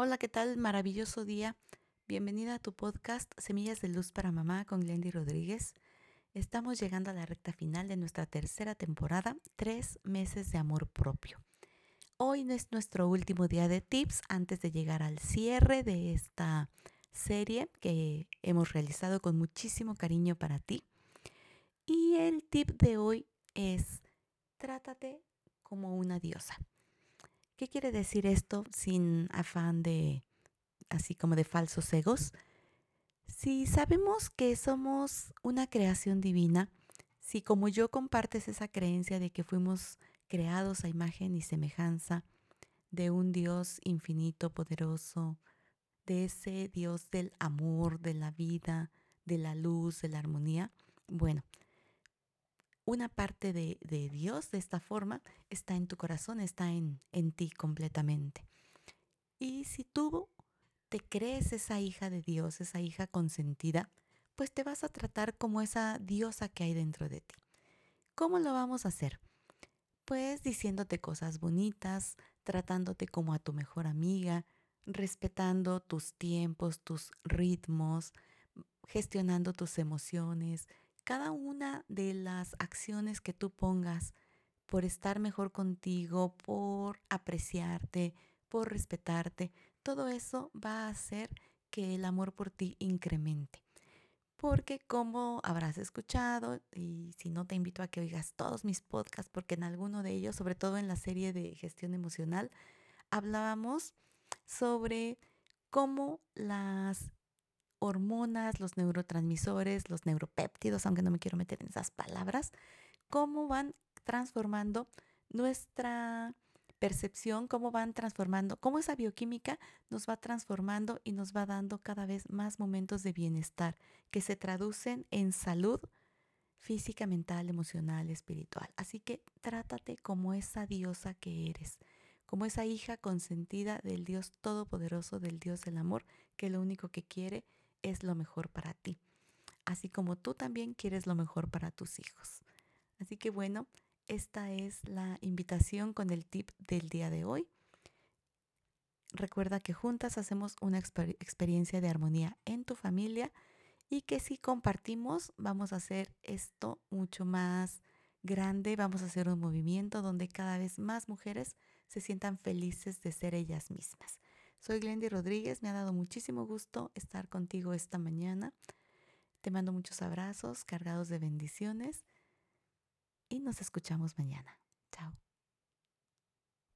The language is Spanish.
Hola, ¿qué tal? Maravilloso día. Bienvenida a tu podcast Semillas de Luz para Mamá con Glendy Rodríguez. Estamos llegando a la recta final de nuestra tercera temporada, tres meses de amor propio. Hoy es nuestro último día de tips antes de llegar al cierre de esta serie que hemos realizado con muchísimo cariño para ti. Y el tip de hoy es, trátate como una diosa. ¿Qué quiere decir esto sin afán de, así como de falsos egos? Si sabemos que somos una creación divina, si como yo compartes esa creencia de que fuimos creados a imagen y semejanza de un Dios infinito, poderoso, de ese Dios del amor, de la vida, de la luz, de la armonía, bueno, una parte de, Dios de esta forma está en tu corazón, está en, en ti completamente. Y si tú te crees esa hija de Dios, esa hija consentida, pues te vas a tratar como esa diosa que hay dentro de ti. ¿Cómo lo vamos a hacer? Pues diciéndote cosas bonitas, tratándote como a tu mejor amiga, respetando tus tiempos, tus ritmos, gestionando tus emociones, cada una de las acciones que tú pongas por estar mejor contigo, por apreciarte, por respetarte, todo eso va a hacer que el amor por ti incremente. Porque como habrás escuchado, y si no te invito a que oigas todos mis podcasts, porque en alguno de ellos, sobre todo en la serie de gestión emocional, hablábamos sobre cómo las hormonas, los neurotransmisores, los neuropéptidos, aunque no me quiero meter en esas palabras, cómo van transformando nuestra percepción, cómo van transformando, cómo esa bioquímica nos va transformando y nos va dando cada vez más momentos de bienestar que se traducen en salud física, mental, emocional, espiritual. Así que trátate como esa diosa que eres, como esa hija consentida del Dios Todopoderoso, del Dios del Amor, que lo único que quiere es lo mejor para ti, así como tú también quieres lo mejor para tus hijos. Así que bueno, esta es la invitación con el tip del día de hoy. Recuerda que juntas hacemos una experiencia de armonía en tu familia y que si compartimos vamos a hacer esto mucho más grande, vamos a hacer un movimiento donde cada vez más mujeres se sientan felices de ser ellas mismas. Soy Glendy Rodríguez, me ha dado muchísimo gusto estar contigo esta mañana. Te mando muchos abrazos cargados de bendiciones y nos escuchamos mañana. Chao.